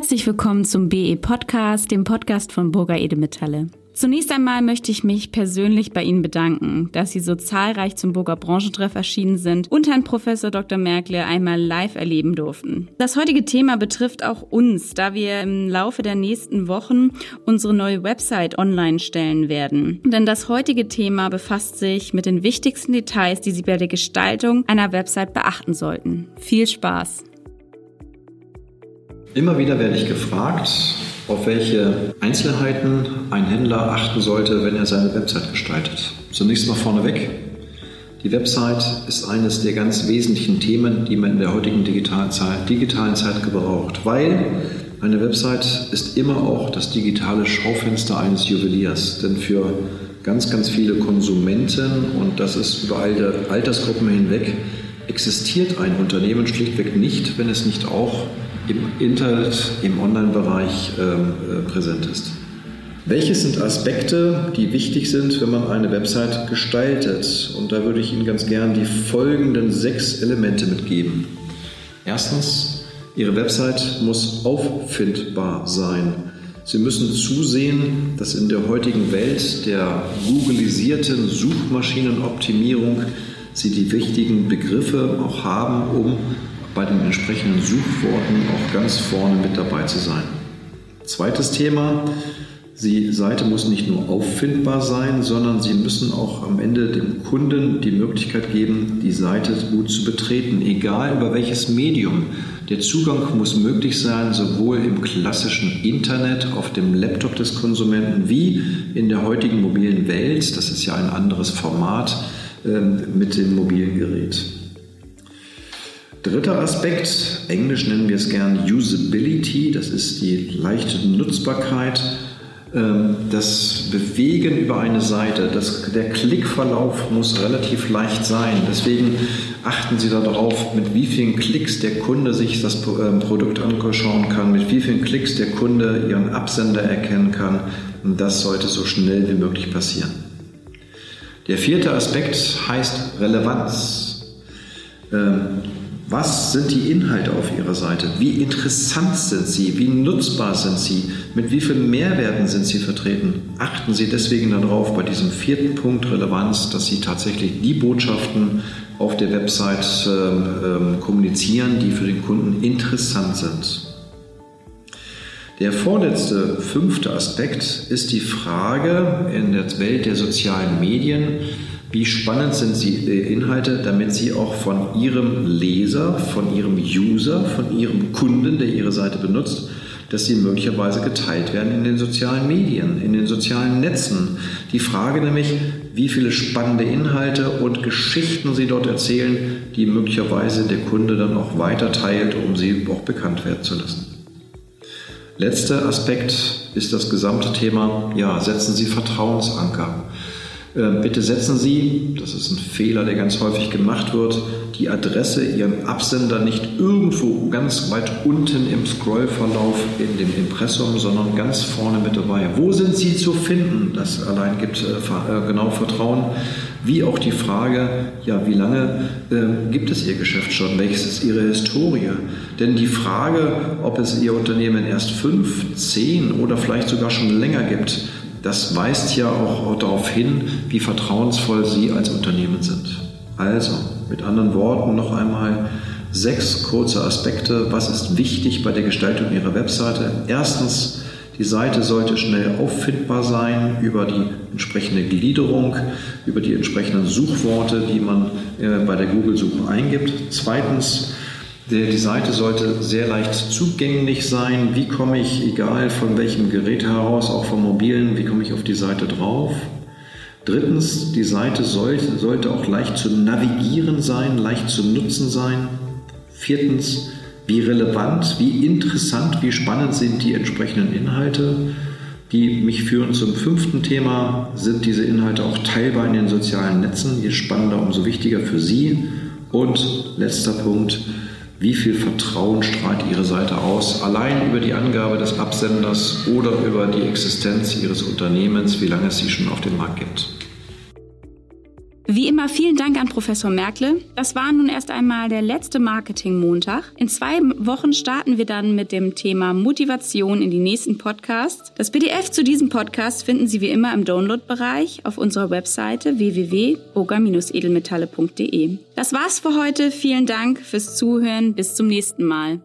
Herzlich willkommen zum BE Podcast, dem Podcast von Burger Edemetalle. Zunächst einmal möchte ich mich persönlich bei Ihnen bedanken, dass Sie so zahlreich zum Burger Branchentreff erschienen sind und Herrn Professor Dr. Merkle einmal live erleben durften. Das heutige Thema betrifft auch uns, da wir im Laufe der nächsten Wochen unsere neue Website online stellen werden. Denn das heutige Thema befasst sich mit den wichtigsten Details, die Sie bei der Gestaltung einer Website beachten sollten. Viel Spaß! Immer wieder werde ich gefragt, auf welche Einzelheiten ein Händler achten sollte, wenn er seine Website gestaltet. Zunächst mal vorneweg. Die Website ist eines der ganz wesentlichen Themen, die man in der heutigen digitalen Zeit, digitalen Zeit gebraucht, weil eine Website ist immer auch das digitale Schaufenster eines Juweliers. Denn für ganz, ganz viele Konsumenten, und das ist über alle Altersgruppen hinweg, existiert ein Unternehmen schlichtweg nicht, wenn es nicht auch im Internet, im Online-Bereich ähm, äh, präsent ist. Welches sind Aspekte, die wichtig sind, wenn man eine Website gestaltet? Und da würde ich Ihnen ganz gern die folgenden sechs Elemente mitgeben. Erstens, Ihre Website muss auffindbar sein. Sie müssen zusehen, dass in der heutigen Welt der googlisierten Suchmaschinenoptimierung Sie die wichtigen Begriffe auch haben, um bei den entsprechenden Suchworten auch ganz vorne mit dabei zu sein. Zweites Thema, die Seite muss nicht nur auffindbar sein, sondern Sie müssen auch am Ende dem Kunden die Möglichkeit geben, die Seite gut zu betreten, egal über welches Medium. Der Zugang muss möglich sein, sowohl im klassischen Internet, auf dem Laptop des Konsumenten, wie in der heutigen mobilen Welt. Das ist ja ein anderes Format ähm, mit dem mobilen Gerät. Dritter Aspekt, Englisch nennen wir es gern Usability, das ist die leichte Nutzbarkeit, ähm, das Bewegen über eine Seite, das, der Klickverlauf muss relativ leicht sein. Deswegen achten Sie darauf, mit wie vielen Klicks der Kunde sich das ähm, Produkt anschauen kann, mit wie vielen Klicks der Kunde Ihren Absender erkennen kann. Und das sollte so schnell wie möglich passieren. Der vierte Aspekt heißt Relevanz. Was sind die Inhalte auf Ihrer Seite? Wie interessant sind sie? Wie nutzbar sind sie? Mit wie vielen Mehrwerten sind sie vertreten? Achten Sie deswegen darauf bei diesem vierten Punkt Relevanz, dass Sie tatsächlich die Botschaften auf der Website ähm, ähm, kommunizieren, die für den Kunden interessant sind. Der vorletzte, fünfte Aspekt ist die Frage in der Welt der sozialen Medien, wie spannend sind die äh, Inhalte, damit sie auch von ihrem Leser, von ihrem User, von ihrem Kunden, der ihre Seite benutzt, dass sie möglicherweise geteilt werden in den sozialen Medien, in den sozialen Netzen. Die Frage nämlich, wie viele spannende Inhalte und Geschichten sie dort erzählen, die möglicherweise der Kunde dann auch weiter teilt, um sie auch bekannt werden zu lassen. Letzter Aspekt ist das gesamte Thema, ja, setzen Sie Vertrauensanker. Ähm, bitte setzen Sie, das ist ein Fehler, der ganz häufig gemacht wird, die Adresse Ihren Absender nicht irgendwo ganz weit unten im Scrollverlauf in dem Impressum, sondern ganz vorne mit dabei. Wo sind Sie zu finden? Das allein gibt äh, äh, genau Vertrauen. Wie auch die Frage, ja, wie lange äh, gibt es Ihr Geschäft schon? Welches ist Ihre Historie? Denn die Frage, ob es Ihr Unternehmen erst fünf, zehn oder vielleicht sogar schon länger gibt, das weist ja auch darauf hin, wie vertrauensvoll Sie als Unternehmen sind. Also, mit anderen Worten noch einmal sechs kurze Aspekte. Was ist wichtig bei der Gestaltung Ihrer Webseite? Erstens, die Seite sollte schnell auffindbar sein über die entsprechende Gliederung, über die entsprechenden Suchworte, die man äh, bei der Google-Suche eingibt. Zweitens, die Seite sollte sehr leicht zugänglich sein. Wie komme ich, egal von welchem Gerät heraus, auch vom mobilen, wie komme ich auf die Seite drauf? Drittens, die Seite sollte, sollte auch leicht zu navigieren sein, leicht zu nutzen sein. Viertens, wie relevant, wie interessant, wie spannend sind die entsprechenden Inhalte, die mich führen zum fünften Thema. Sind diese Inhalte auch teilbar in den sozialen Netzen? Je spannender, umso wichtiger für Sie. Und letzter Punkt, wie viel Vertrauen strahlt Ihre Seite aus, allein über die Angabe des Absenders oder über die Existenz Ihres Unternehmens, wie lange es sie schon auf dem Markt gibt. Wie immer mal vielen Dank an Professor Merkle. Das war nun erst einmal der letzte Marketing-Montag. In zwei Wochen starten wir dann mit dem Thema Motivation in die nächsten Podcasts. Das PDF zu diesem Podcast finden Sie wie immer im Download-Bereich auf unserer Webseite www.boga-edelmetalle.de. Das war's für heute. Vielen Dank fürs Zuhören. Bis zum nächsten Mal.